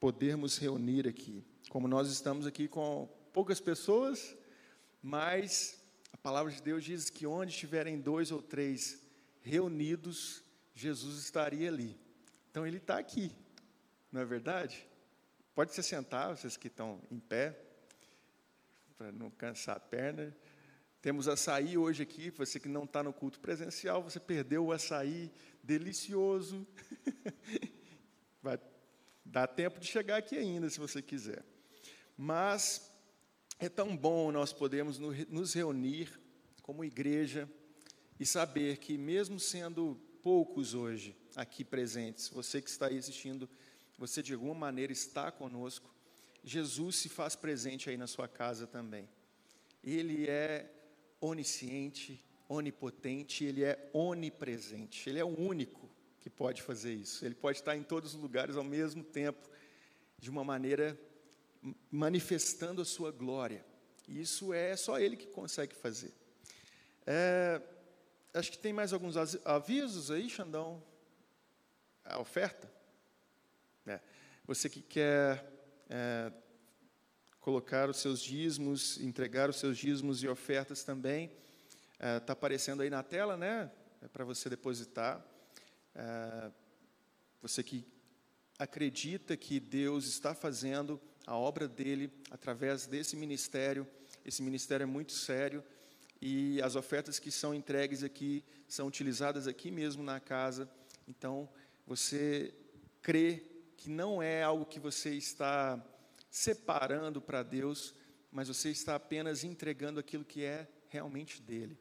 podermos reunir aqui. Como nós estamos aqui com poucas pessoas, mas a palavra de Deus diz que onde estiverem dois ou três reunidos, Jesus estaria ali. Então ele está aqui, não é verdade? Pode se sentar, vocês que estão em pé, para não cansar a perna. Temos açaí hoje aqui, você que não está no culto presencial, você perdeu o açaí delicioso. Dar tempo de chegar aqui ainda, se você quiser. Mas é tão bom nós podermos nos reunir como igreja e saber que, mesmo sendo poucos hoje aqui presentes, você que está aí assistindo, você de alguma maneira está conosco, Jesus se faz presente aí na sua casa também. Ele é onisciente, onipotente, ele é onipresente, ele é o único que pode fazer isso. Ele pode estar em todos os lugares ao mesmo tempo, de uma maneira manifestando a sua glória. Isso é só ele que consegue fazer. É, acho que tem mais alguns avisos aí, Xandão. A oferta. É. Você que quer é, colocar os seus dízimos, entregar os seus dízimos e ofertas também, está é, aparecendo aí na tela, né? É para você depositar. É, você que acredita que Deus está fazendo a obra dele através desse ministério. Esse ministério é muito sério e as ofertas que são entregues aqui são utilizadas aqui mesmo na casa. Então, você crê que não é algo que você está separando para Deus, mas você está apenas entregando aquilo que é realmente dele,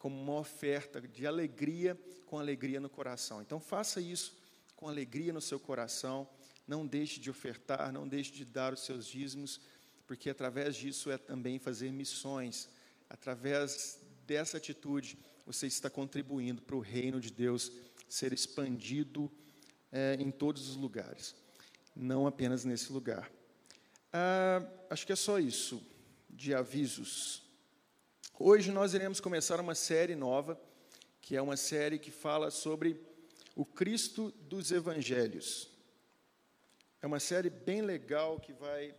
como uma oferta de alegria, com alegria no coração. Então, faça isso com alegria no seu coração não deixe de ofertar, não deixe de dar os seus dízimos, porque através disso é também fazer missões. Através dessa atitude, você está contribuindo para o reino de Deus ser expandido é, em todos os lugares, não apenas nesse lugar. Ah, acho que é só isso de avisos. Hoje nós iremos começar uma série nova, que é uma série que fala sobre o Cristo dos Evangelhos. É uma série bem legal que vai.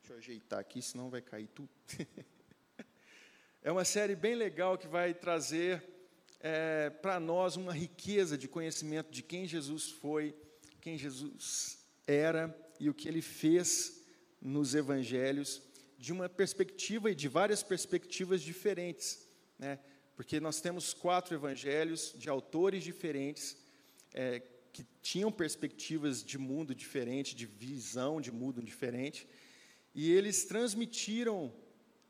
Deixa eu ajeitar aqui, senão vai cair tudo. é uma série bem legal que vai trazer é, para nós uma riqueza de conhecimento de quem Jesus foi, quem Jesus era e o que ele fez nos evangelhos, de uma perspectiva e de várias perspectivas diferentes, né? porque nós temos quatro evangelhos de autores diferentes. É, que tinham perspectivas de mundo diferente, de visão de mundo diferente, e eles transmitiram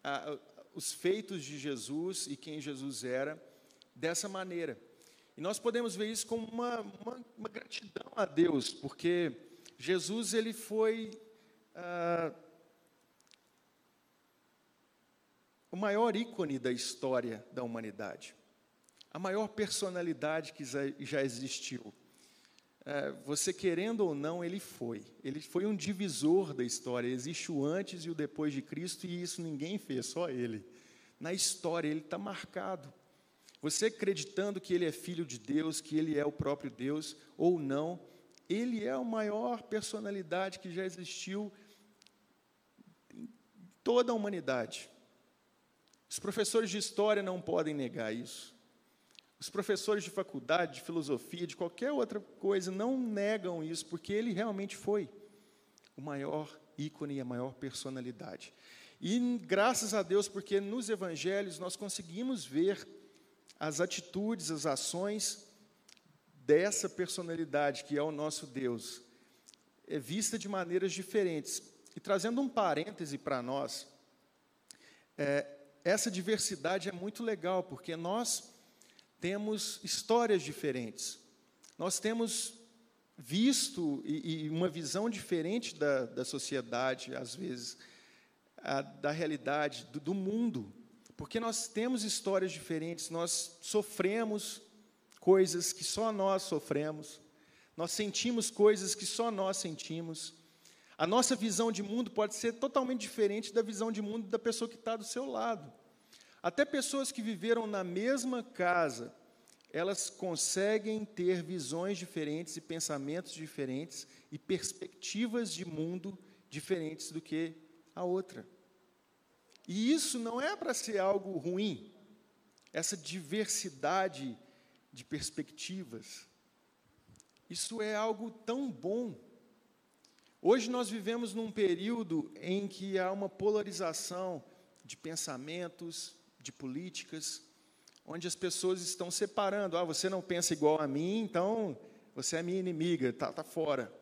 a, os feitos de Jesus e quem Jesus era dessa maneira. E nós podemos ver isso como uma, uma, uma gratidão a Deus, porque Jesus ele foi ah, o maior ícone da história da humanidade, a maior personalidade que já existiu é, você querendo ou não, ele foi. Ele foi um divisor da história. Existe o antes e o depois de Cristo, e isso ninguém fez, só ele. Na história, ele está marcado. Você acreditando que ele é filho de Deus, que ele é o próprio Deus, ou não, ele é a maior personalidade que já existiu em toda a humanidade. Os professores de história não podem negar isso. Os professores de faculdade, de filosofia, de qualquer outra coisa, não negam isso, porque ele realmente foi o maior ícone e a maior personalidade. E graças a Deus, porque nos evangelhos nós conseguimos ver as atitudes, as ações dessa personalidade que é o nosso Deus, é vista de maneiras diferentes. E trazendo um parêntese para nós, é, essa diversidade é muito legal, porque nós temos histórias diferentes. Nós temos visto e, e uma visão diferente da, da sociedade, às vezes, a, da realidade, do, do mundo, porque nós temos histórias diferentes, nós sofremos coisas que só nós sofremos, nós sentimos coisas que só nós sentimos. A nossa visão de mundo pode ser totalmente diferente da visão de mundo da pessoa que está do seu lado. Até pessoas que viveram na mesma casa, elas conseguem ter visões diferentes e pensamentos diferentes e perspectivas de mundo diferentes do que a outra. E isso não é para ser algo ruim, essa diversidade de perspectivas. Isso é algo tão bom. Hoje nós vivemos num período em que há uma polarização de pensamentos, de políticas, onde as pessoas estão separando. Ah, você não pensa igual a mim, então você é minha inimiga, está tá fora.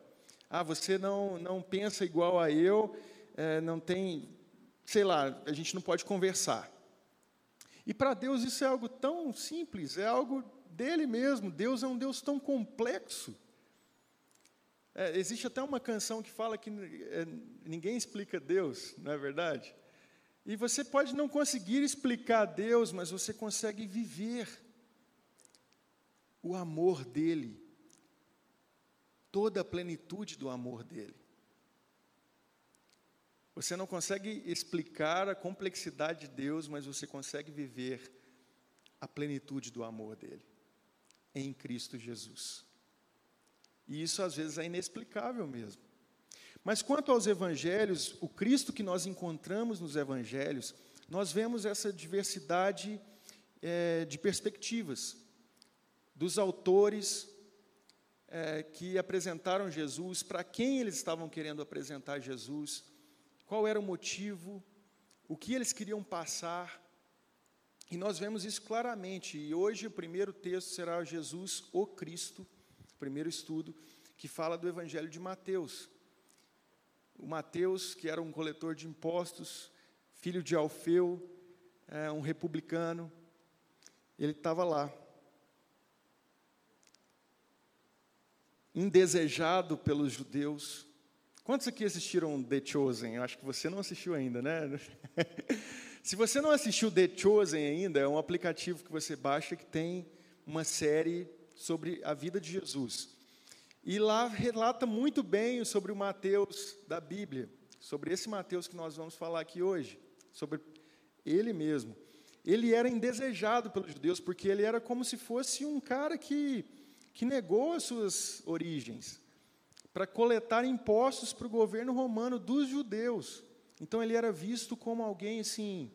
Ah, você não, não pensa igual a eu, é, não tem, sei lá, a gente não pode conversar. E para Deus isso é algo tão simples, é algo dele mesmo. Deus é um Deus tão complexo. É, existe até uma canção que fala que é, ninguém explica Deus, não é verdade? E você pode não conseguir explicar Deus, mas você consegue viver o amor dele, toda a plenitude do amor dele. Você não consegue explicar a complexidade de Deus, mas você consegue viver a plenitude do amor dele em Cristo Jesus. E isso às vezes é inexplicável mesmo. Mas quanto aos evangelhos, o Cristo que nós encontramos nos evangelhos, nós vemos essa diversidade é, de perspectivas dos autores é, que apresentaram Jesus, para quem eles estavam querendo apresentar Jesus, qual era o motivo, o que eles queriam passar. E nós vemos isso claramente. E hoje o primeiro texto será Jesus, o Cristo, primeiro estudo, que fala do Evangelho de Mateus o Mateus, que era um coletor de impostos, filho de Alfeu, é, um republicano, ele estava lá, indesejado pelos judeus. Quantos aqui assistiram The Chosen? Eu acho que você não assistiu ainda, né? Se você não assistiu The Chosen ainda, é um aplicativo que você baixa que tem uma série sobre a vida de Jesus. E lá relata muito bem sobre o Mateus da Bíblia, sobre esse Mateus que nós vamos falar aqui hoje, sobre ele mesmo. Ele era indesejado pelos judeus, porque ele era como se fosse um cara que, que negou as suas origens, para coletar impostos para o governo romano dos judeus. Então ele era visto como alguém assim,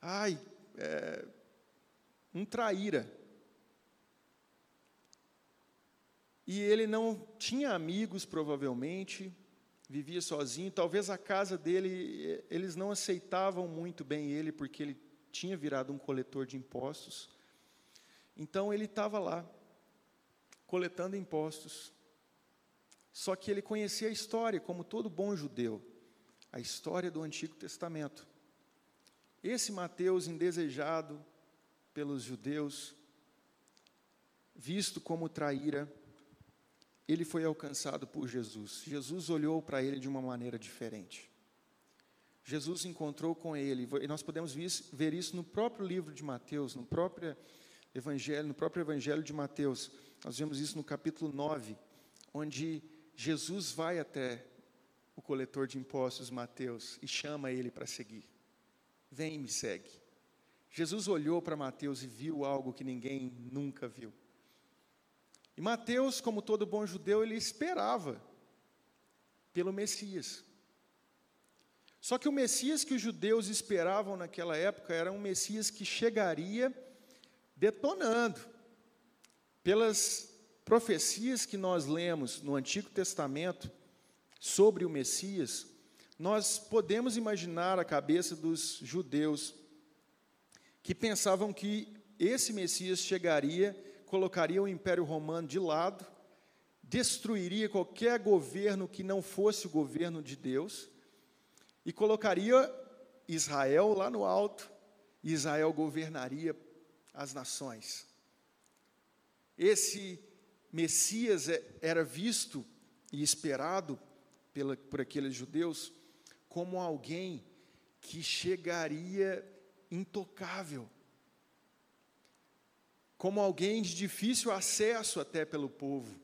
ai, é, um traíra. E ele não tinha amigos, provavelmente, vivia sozinho. Talvez a casa dele, eles não aceitavam muito bem ele, porque ele tinha virado um coletor de impostos. Então ele estava lá, coletando impostos. Só que ele conhecia a história, como todo bom judeu, a história do Antigo Testamento. Esse Mateus, indesejado pelos judeus, visto como traíra, ele foi alcançado por Jesus. Jesus olhou para ele de uma maneira diferente. Jesus encontrou com ele, e nós podemos ver isso no próprio livro de Mateus, no próprio evangelho, no próprio evangelho de Mateus. Nós vemos isso no capítulo 9, onde Jesus vai até o coletor de impostos Mateus e chama ele para seguir. Vem e me segue. Jesus olhou para Mateus e viu algo que ninguém nunca viu. E Mateus, como todo bom judeu, ele esperava pelo Messias. Só que o Messias que os judeus esperavam naquela época era um Messias que chegaria detonando. Pelas profecias que nós lemos no Antigo Testamento sobre o Messias, nós podemos imaginar a cabeça dos judeus que pensavam que esse Messias chegaria colocaria o Império Romano de lado, destruiria qualquer governo que não fosse o governo de Deus e colocaria Israel lá no alto, e Israel governaria as nações. Esse Messias é, era visto e esperado pela, por aqueles judeus como alguém que chegaria intocável, como alguém de difícil acesso até pelo povo.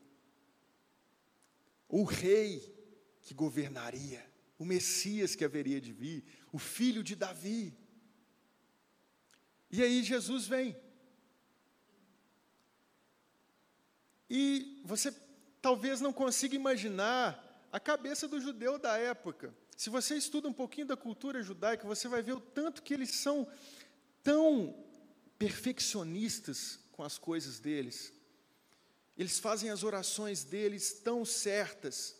O rei que governaria, o Messias que haveria de vir, o filho de Davi. E aí Jesus vem. E você talvez não consiga imaginar a cabeça do judeu da época. Se você estuda um pouquinho da cultura judaica, você vai ver o tanto que eles são tão perfeccionistas com as coisas deles. Eles fazem as orações deles tão certas,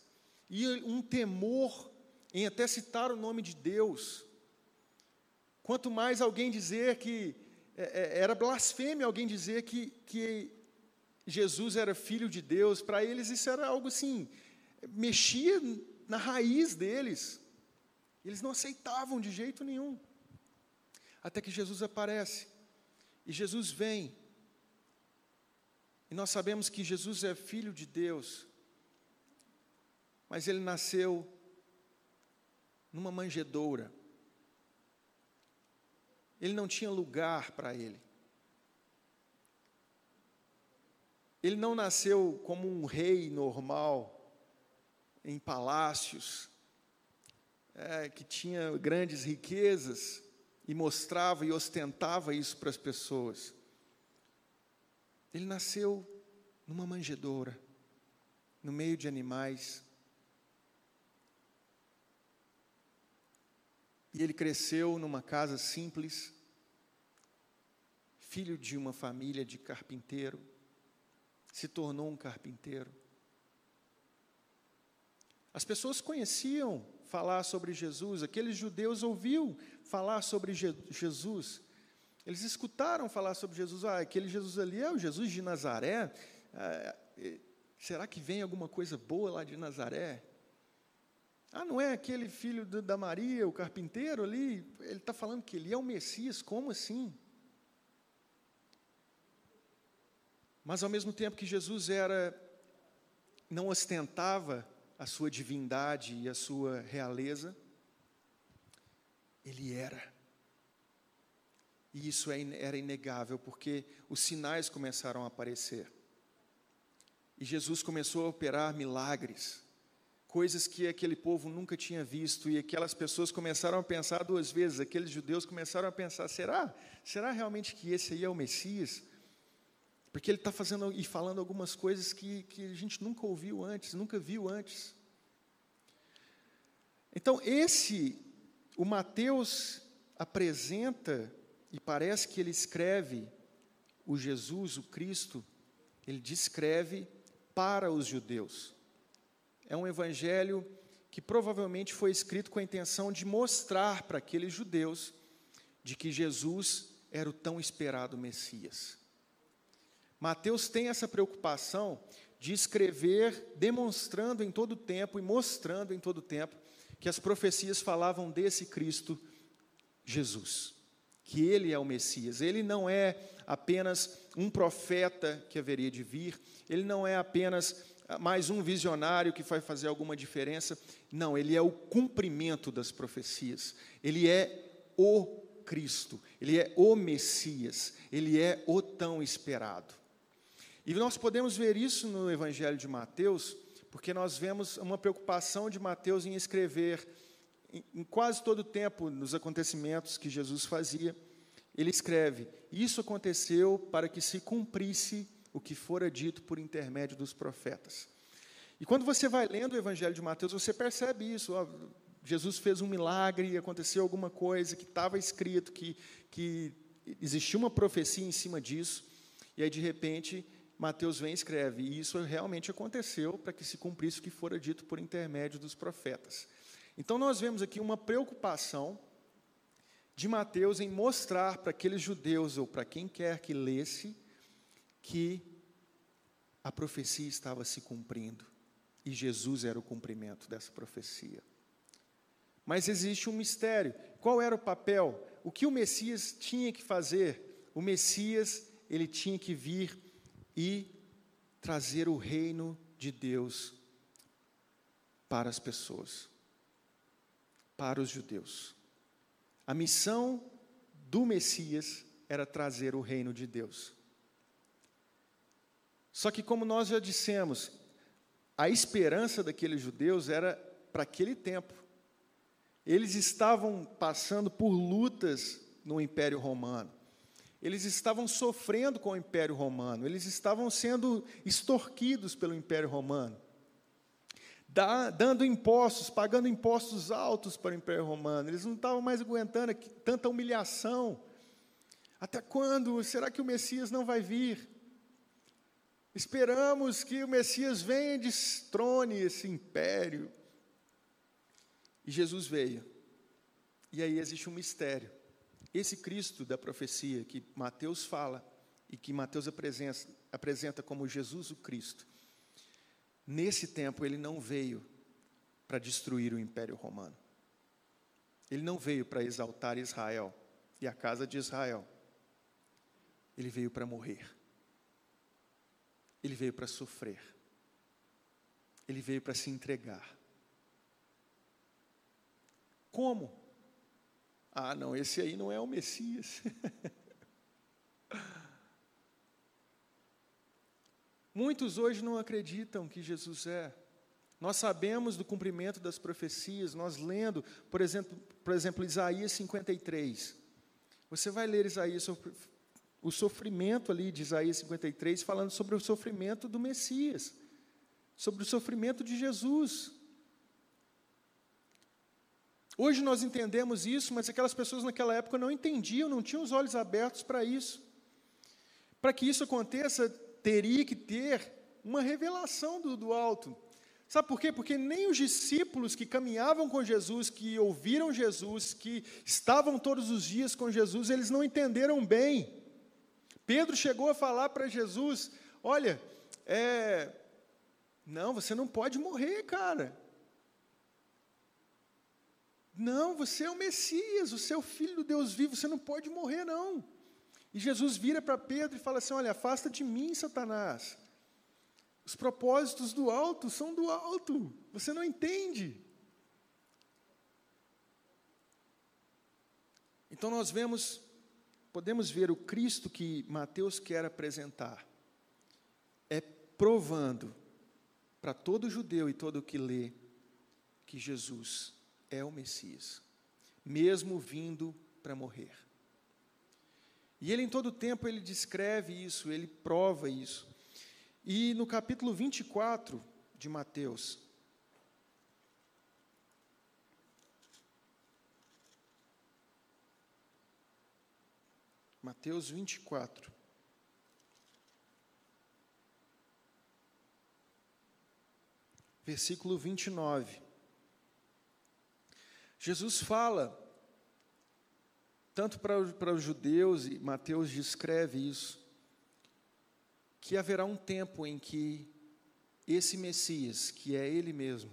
e um temor em até citar o nome de Deus. Quanto mais alguém dizer que é, é, era blasfêmia alguém dizer que, que Jesus era filho de Deus, para eles isso era algo assim, mexia na raiz deles. Eles não aceitavam de jeito nenhum. Até que Jesus aparece. E Jesus vem. E nós sabemos que Jesus é filho de Deus. Mas ele nasceu numa manjedoura. Ele não tinha lugar para ele. Ele não nasceu como um rei normal, em palácios, é, que tinha grandes riquezas e mostrava e ostentava isso para as pessoas. Ele nasceu numa manjedoura, no meio de animais. E ele cresceu numa casa simples, filho de uma família de carpinteiro se tornou um carpinteiro. As pessoas conheciam falar sobre Jesus, aqueles judeus ouviam falar sobre Je Jesus. Eles escutaram falar sobre Jesus. Ah, aquele Jesus ali é o Jesus de Nazaré. Ah, será que vem alguma coisa boa lá de Nazaré? Ah, não é aquele filho da Maria, o carpinteiro ali? Ele está falando que ele é o Messias, como assim? Mas ao mesmo tempo que Jesus era não ostentava a sua divindade e a sua realeza, ele era. E isso é era inegável, porque os sinais começaram a aparecer. E Jesus começou a operar milagres, coisas que aquele povo nunca tinha visto, e aquelas pessoas começaram a pensar duas vezes, aqueles judeus começaram a pensar: será? Será realmente que esse aí é o Messias? Porque ele está fazendo e falando algumas coisas que, que a gente nunca ouviu antes, nunca viu antes. Então, esse, o Mateus apresenta, e parece que ele escreve o Jesus, o Cristo, ele descreve para os judeus. É um evangelho que provavelmente foi escrito com a intenção de mostrar para aqueles judeus de que Jesus era o tão esperado Messias. Mateus tem essa preocupação de escrever demonstrando em todo tempo e mostrando em todo tempo que as profecias falavam desse Cristo Jesus, que ele é o Messias. Ele não é apenas um profeta que haveria de vir, ele não é apenas mais um visionário que vai fazer alguma diferença. Não, ele é o cumprimento das profecias. Ele é o Cristo, ele é o Messias, ele é o tão esperado. E nós podemos ver isso no Evangelho de Mateus, porque nós vemos uma preocupação de Mateus em escrever, em quase todo o tempo, nos acontecimentos que Jesus fazia, ele escreve: Isso aconteceu para que se cumprisse o que fora dito por intermédio dos profetas. E quando você vai lendo o Evangelho de Mateus, você percebe isso. Ó, Jesus fez um milagre, aconteceu alguma coisa que estava escrito, que, que existia uma profecia em cima disso, e aí, de repente, Mateus vem e escreve, e isso realmente aconteceu para que se cumprisse o que fora dito por intermédio dos profetas. Então nós vemos aqui uma preocupação de Mateus em mostrar para aqueles judeus, ou para quem quer que lesse, que a profecia estava se cumprindo, e Jesus era o cumprimento dessa profecia. Mas existe um mistério. Qual era o papel? O que o Messias tinha que fazer? O Messias, ele tinha que vir e trazer o reino de Deus para as pessoas, para os judeus. A missão do Messias era trazer o reino de Deus. Só que, como nós já dissemos, a esperança daqueles judeus era para aquele tempo. Eles estavam passando por lutas no Império Romano. eles estavam sofrendo com o Império Romano, eles estavam sendo extorquidos pelo Império Romano, dando impostos, pagando impostos altos para o Império Romano, eles não estavam mais aguentando tanta humilhação. Até quando? Será que o Messias não vai vir? Esperamos que o Messias venha e destrone esse império. E Jesus veio. E aí existe um mistério. Esse Cristo da profecia que Mateus fala e que Mateus apresenta, apresenta como Jesus o Cristo, nesse tempo ele não veio para destruir o Império Romano. Ele não veio para exaltar Israel e a casa de Israel. Ele veio para morrer. Ele veio para sofrer. Ele veio para se entregar. Como? Ah, não, esse aí não é o Messias. Muitos hoje não acreditam que Jesus é. Nós sabemos do cumprimento das profecias, nós lendo, por exemplo, por exemplo, Isaías 53. Você vai ler Isaías, o sofrimento ali de Isaías 53, falando sobre o sofrimento do Messias, sobre o sofrimento de Jesus. Hoje nós entendemos isso, mas aquelas pessoas naquela época não entendiam, não tinham os olhos abertos para isso. Para que isso aconteça, teria que ter uma revelação do, do alto. Sabe por quê? Porque nem os discípulos que caminhavam com Jesus, que ouviram Jesus, que estavam todos os dias com Jesus, eles não entenderam bem. Pedro chegou a falar para Jesus: Olha, é, não, você não pode morrer, cara. Não, você é o Messias, o filho do Deus vivo, você não pode morrer, não. E Jesus vira para Pedro e fala assim: Olha, afasta de mim, Satanás. Os propósitos do alto são do alto, você não entende. Então nós vemos, podemos ver o Cristo que Mateus quer apresentar, é provando para todo judeu e todo que lê que Jesus é o Messias, mesmo vindo para morrer. E ele em todo tempo ele descreve isso, ele prova isso. E no capítulo 24 de Mateus, Mateus 24. Versículo 29. Jesus fala, tanto para, para os judeus, e Mateus descreve isso, que haverá um tempo em que esse Messias, que é Ele mesmo,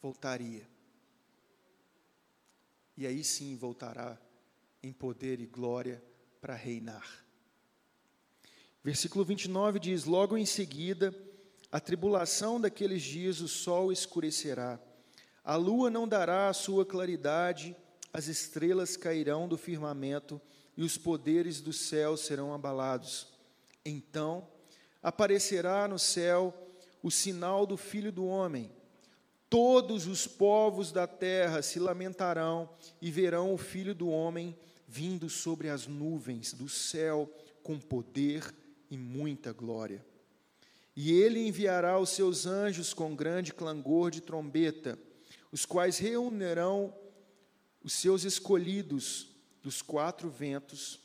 voltaria. E aí sim voltará em poder e glória para reinar. Versículo 29 diz: Logo em seguida, a tribulação daqueles dias, o sol escurecerá a lua não dará a sua claridade, as estrelas cairão do firmamento e os poderes do céu serão abalados. Então aparecerá no céu o sinal do Filho do Homem. Todos os povos da terra se lamentarão e verão o Filho do Homem vindo sobre as nuvens do céu com poder e muita glória. E ele enviará os seus anjos com grande clangor de trombeta os quais reunirão os seus escolhidos dos quatro ventos,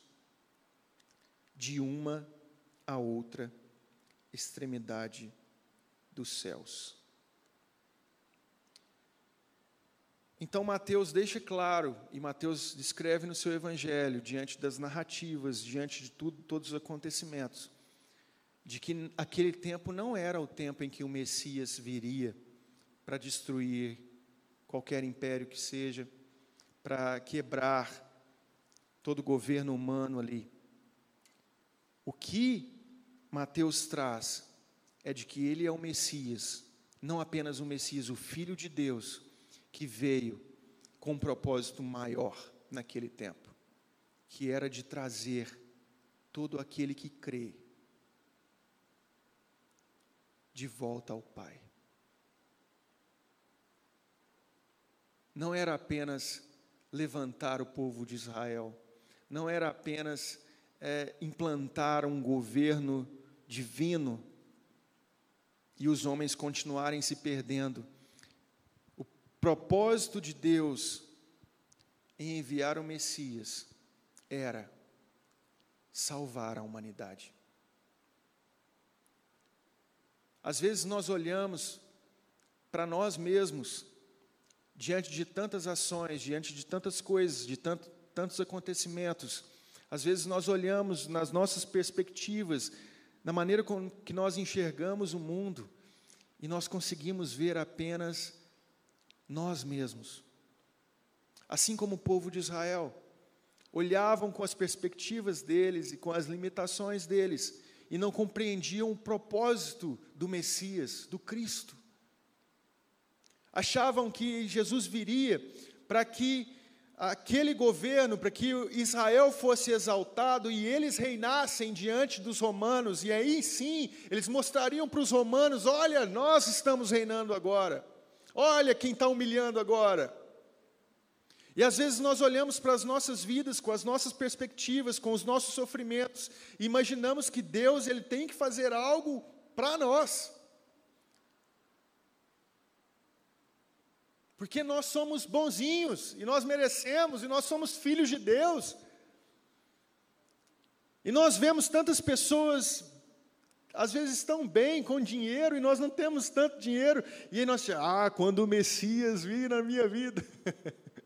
de uma a outra extremidade dos céus. Então Mateus deixa claro, e Mateus descreve no seu evangelho, diante das narrativas, diante de tudo, todos os acontecimentos, de que aquele tempo não era o tempo em que o Messias viria para destruir qualquer império que seja, para quebrar todo o governo humano ali. O que Mateus traz é de que ele é o Messias, não apenas o Messias, o Filho de Deus, que veio com um propósito maior naquele tempo, que era de trazer todo aquele que crê de volta ao Pai. não era apenas levantar o povo de Israel, não era apenas é, implantar um governo divino e os homens continuarem se perdendo. O propósito de Deus em enviar o Messias era salvar a humanidade. Às vezes nós olhamos para nós mesmos, diante de tantas ações, diante de tantas coisas, de tanto, tantos acontecimentos, às vezes nós olhamos nas nossas perspectivas, na maneira com que nós enxergamos o mundo, e nós conseguimos ver apenas nós mesmos. Assim como o povo de Israel, olhavam com as perspectivas deles e com as limitações deles, e não compreendiam o propósito do Messias, do Cristo. Achavam que Jesus viria para que aquele governo, para que Israel fosse exaltado e eles reinassem diante dos romanos, e aí sim eles mostrariam para os romanos: olha, nós estamos reinando agora, olha quem está humilhando agora. E às vezes nós olhamos para as nossas vidas, com as nossas perspectivas, com os nossos sofrimentos, e imaginamos que Deus ele tem que fazer algo para nós. Porque nós somos bonzinhos, e nós merecemos, e nós somos filhos de Deus. E nós vemos tantas pessoas, às vezes estão bem com dinheiro, e nós não temos tanto dinheiro, e aí nós, ah, quando o Messias vir na minha vida.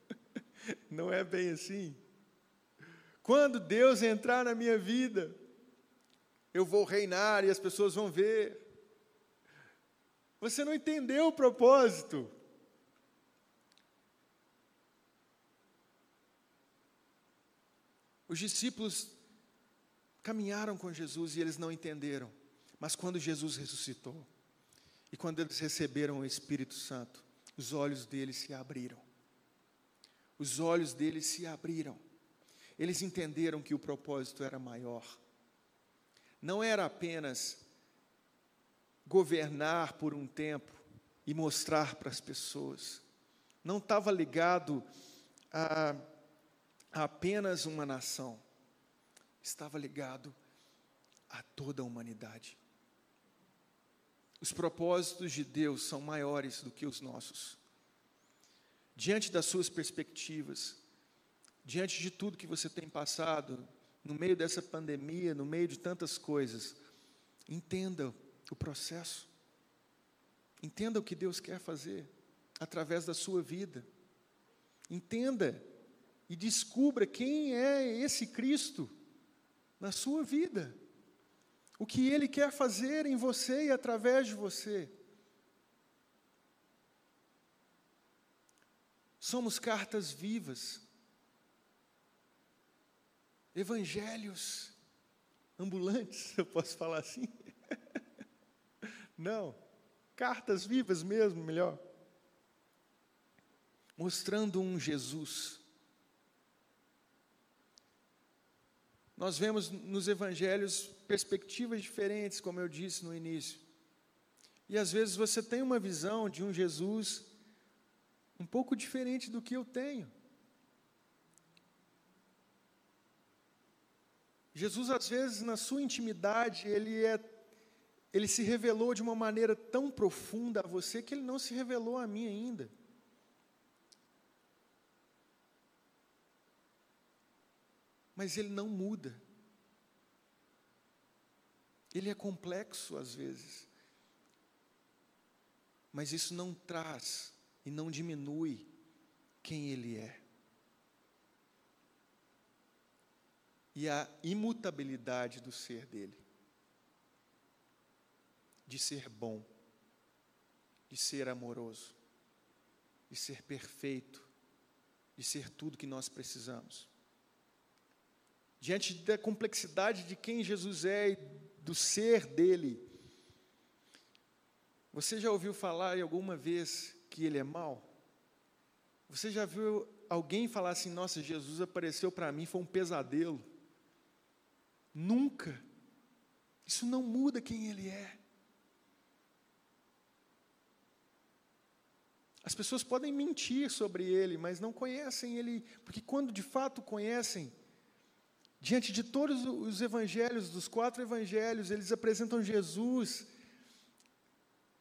não é bem assim. Quando Deus entrar na minha vida, eu vou reinar e as pessoas vão ver. Você não entendeu o propósito. Os discípulos caminharam com Jesus e eles não entenderam. Mas quando Jesus ressuscitou, e quando eles receberam o Espírito Santo, os olhos deles se abriram. Os olhos deles se abriram. Eles entenderam que o propósito era maior. Não era apenas governar por um tempo e mostrar para as pessoas. Não estava ligado a apenas uma nação, estava ligado a toda a humanidade. Os propósitos de Deus são maiores do que os nossos. Diante das suas perspectivas, diante de tudo que você tem passado, no meio dessa pandemia, no meio de tantas coisas, entenda o processo. Entenda o que Deus quer fazer através da sua vida. Entenda e descubra quem é esse Cristo na sua vida. O que ele quer fazer em você e através de você. Somos cartas vivas, evangelhos ambulantes, eu posso falar assim? Não, cartas vivas mesmo, melhor. Mostrando um Jesus Nós vemos nos evangelhos perspectivas diferentes, como eu disse no início. E às vezes você tem uma visão de um Jesus um pouco diferente do que eu tenho. Jesus, às vezes, na sua intimidade, ele, é, ele se revelou de uma maneira tão profunda a você que ele não se revelou a mim ainda. Mas ele não muda. Ele é complexo às vezes, mas isso não traz e não diminui quem ele é. E a imutabilidade do ser dele, de ser bom, de ser amoroso, de ser perfeito, de ser tudo que nós precisamos diante da complexidade de quem Jesus é e do ser dele. Você já ouviu falar alguma vez que ele é mau? Você já viu alguém falar assim: Nossa, Jesus apareceu para mim, foi um pesadelo? Nunca. Isso não muda quem ele é. As pessoas podem mentir sobre ele, mas não conhecem ele, porque quando de fato conhecem, Diante de todos os evangelhos, dos quatro evangelhos, eles apresentam Jesus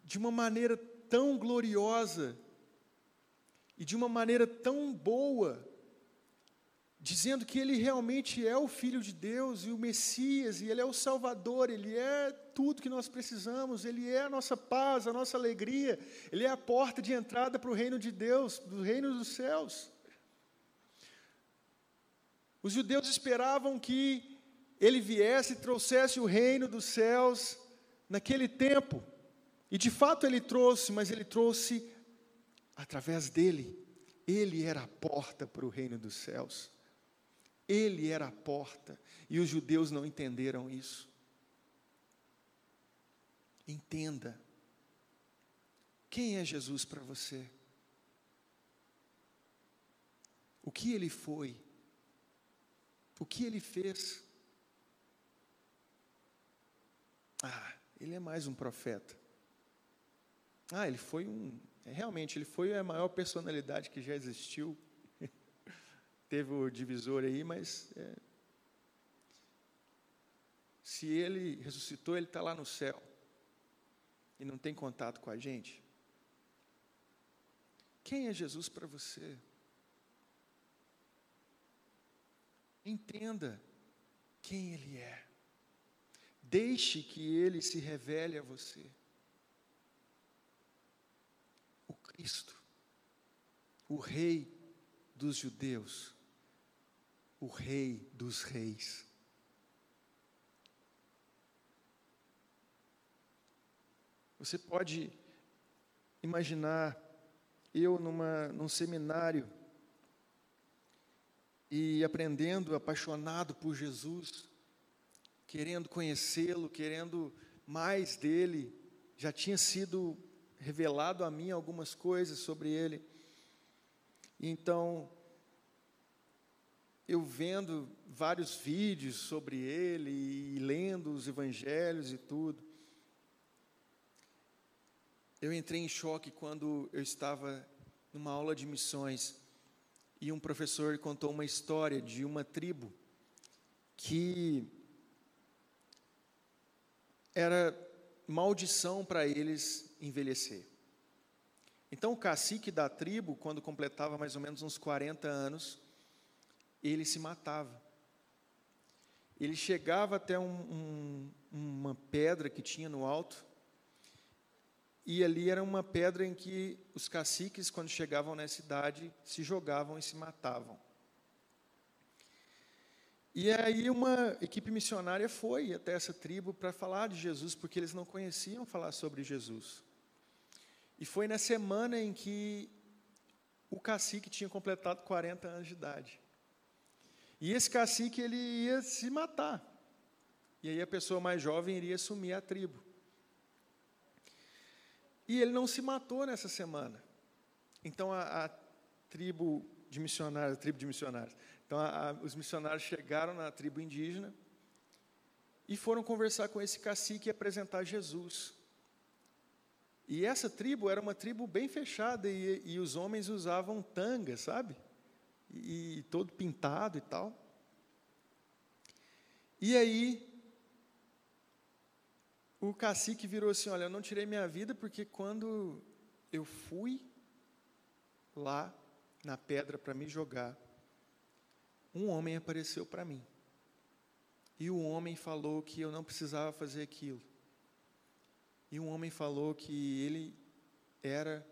de uma maneira tão gloriosa e de uma maneira tão boa, dizendo que ele realmente é o Filho de Deus e o Messias, e ele é o Salvador, ele é tudo que nós precisamos, ele é a nossa paz, a nossa alegria, ele é a porta de entrada para o reino de Deus, do reino dos céus. Os judeus esperavam que ele viesse e trouxesse o reino dos céus naquele tempo. E de fato ele trouxe, mas ele trouxe através dele. Ele era a porta para o reino dos céus. Ele era a porta. E os judeus não entenderam isso. Entenda. Quem é Jesus para você? O que ele foi? O que ele fez? Ah, ele é mais um profeta. Ah, ele foi um. Realmente, ele foi a maior personalidade que já existiu. Teve o divisor aí, mas. É, se ele ressuscitou, ele está lá no céu. E não tem contato com a gente. Quem é Jesus para você? Entenda quem Ele é. Deixe que Ele se revele a você. O Cristo, o Rei dos judeus, o Rei dos reis. Você pode imaginar eu numa, num seminário e aprendendo, apaixonado por Jesus, querendo conhecê-lo, querendo mais dele, já tinha sido revelado a mim algumas coisas sobre ele. Então, eu vendo vários vídeos sobre ele e lendo os evangelhos e tudo, eu entrei em choque quando eu estava numa aula de missões e um professor contou uma história de uma tribo que era maldição para eles envelhecer. Então, o cacique da tribo, quando completava mais ou menos uns 40 anos, ele se matava. Ele chegava até um, um, uma pedra que tinha no alto e ali era uma pedra em que os caciques, quando chegavam na cidade, se jogavam e se matavam. E aí uma equipe missionária foi até essa tribo para falar de Jesus, porque eles não conheciam falar sobre Jesus. E foi na semana em que o cacique tinha completado 40 anos de idade. E esse cacique ele ia se matar. E aí a pessoa mais jovem iria assumir a tribo. E ele não se matou nessa semana. Então a, a tribo de missionários, a tribo de missionários. Então a, a, os missionários chegaram na tribo indígena e foram conversar com esse cacique e apresentar Jesus. E essa tribo era uma tribo bem fechada e, e os homens usavam tanga, sabe? E, e todo pintado e tal. E aí o cacique virou assim: Olha, eu não tirei minha vida porque quando eu fui lá na pedra para me jogar, um homem apareceu para mim. E o homem falou que eu não precisava fazer aquilo. E um homem falou que ele era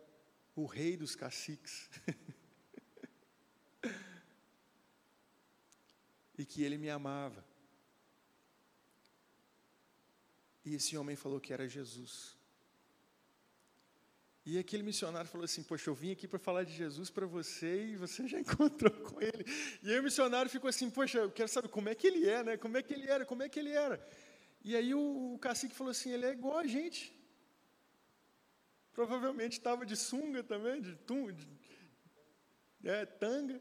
o rei dos caciques. e que ele me amava. E esse homem falou que era Jesus. E aquele missionário falou assim: Poxa, eu vim aqui para falar de Jesus para você e você já encontrou com ele. E aí o missionário ficou assim: Poxa, eu quero saber como é que ele é, né? Como é que ele era, como é que ele era. E aí o, o cacique falou assim: Ele é igual a gente. Provavelmente estava de sunga também, de, tum, de é, tanga,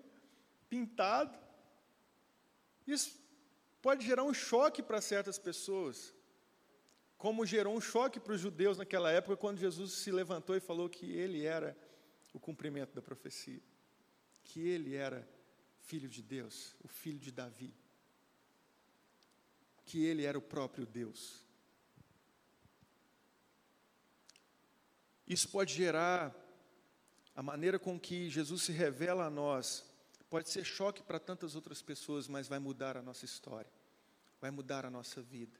pintado. Isso pode gerar um choque para certas pessoas como gerou um choque para os judeus naquela época, quando Jesus se levantou e falou que ele era o cumprimento da profecia, que ele era filho de Deus, o filho de Davi. que ele era o próprio Deus. Isso pode gerar a maneira com que Jesus se revela a nós, pode ser choque para tantas outras pessoas, mas vai mudar a nossa história, vai mudar a nossa vida.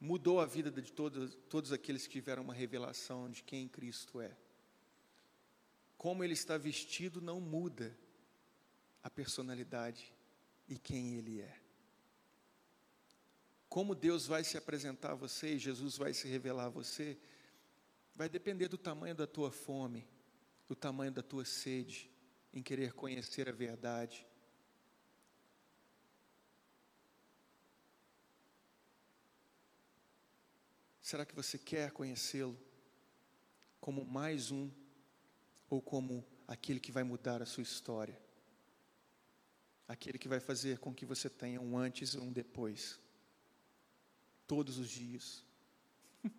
Mudou a vida de todos, todos aqueles que tiveram uma revelação de quem Cristo é. Como ele está vestido não muda a personalidade e quem ele é. Como Deus vai se apresentar a você e Jesus vai se revelar a você, vai depender do tamanho da tua fome, do tamanho da tua sede em querer conhecer a verdade. Será que você quer conhecê-lo como mais um ou como aquele que vai mudar a sua história? Aquele que vai fazer com que você tenha um antes e um depois, todos os dias.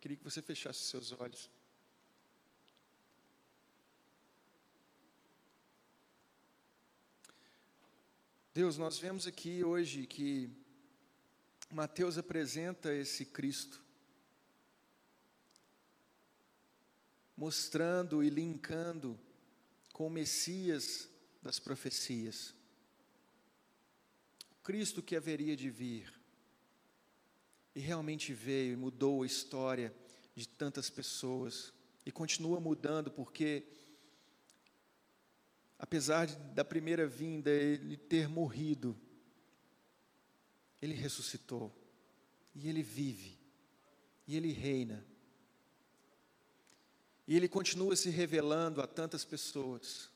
Queria que você fechasse seus olhos. Deus, nós vemos aqui hoje que Mateus apresenta esse Cristo, mostrando e linkando com o Messias das profecias. O Cristo que haveria de vir. E realmente veio e mudou a história de tantas pessoas. E continua mudando, porque, apesar da primeira vinda, ele ter morrido, ele ressuscitou. E ele vive. E ele reina. E ele continua se revelando a tantas pessoas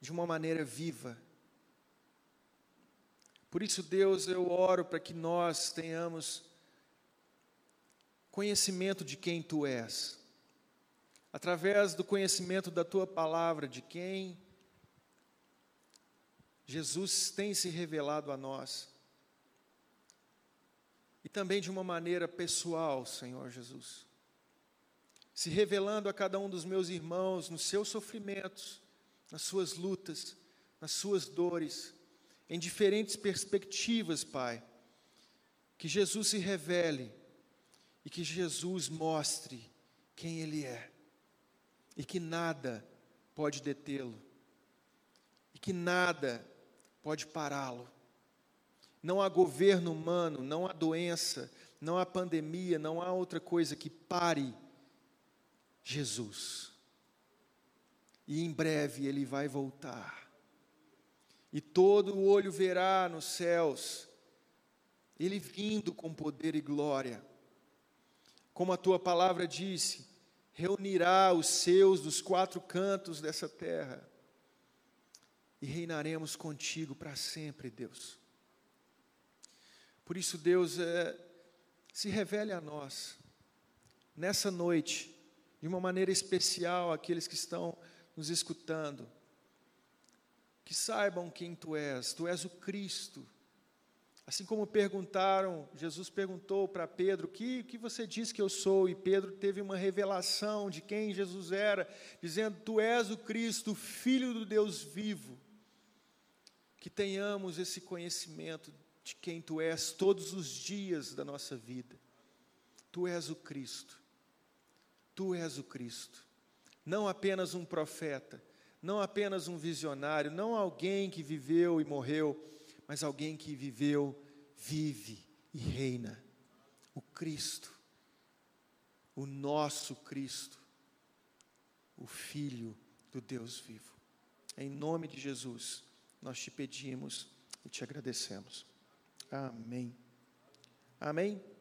de uma maneira viva. Por isso, Deus, eu oro para que nós tenhamos conhecimento de quem tu és, através do conhecimento da tua palavra, de quem Jesus tem se revelado a nós, e também de uma maneira pessoal, Senhor Jesus se revelando a cada um dos meus irmãos nos seus sofrimentos, nas suas lutas, nas suas dores, em diferentes perspectivas, Pai. Que Jesus se revele e que Jesus mostre quem Ele é, e que nada pode detê-lo, e que nada pode pará-lo. Não há governo humano, não há doença, não há pandemia, não há outra coisa que pare Jesus. E em breve ele vai voltar. E todo o olho verá nos céus, ele vindo com poder e glória. Como a tua palavra disse, reunirá os seus dos quatro cantos dessa terra. E reinaremos contigo para sempre, Deus. Por isso, Deus, é, se revele a nós, nessa noite, de uma maneira especial aqueles que estão nos escutando. Que saibam quem tu és, tu és o Cristo. Assim como perguntaram, Jesus perguntou para Pedro: que, que você diz que eu sou? E Pedro teve uma revelação de quem Jesus era, dizendo: Tu és o Cristo, Filho do Deus vivo. Que tenhamos esse conhecimento de quem tu és todos os dias da nossa vida. Tu és o Cristo. Tu és o Cristo, não apenas um profeta, não apenas um visionário, não alguém que viveu e morreu, mas alguém que viveu, vive e reina. O Cristo, o nosso Cristo, o Filho do Deus vivo. Em nome de Jesus, nós te pedimos e te agradecemos. Amém. Amém.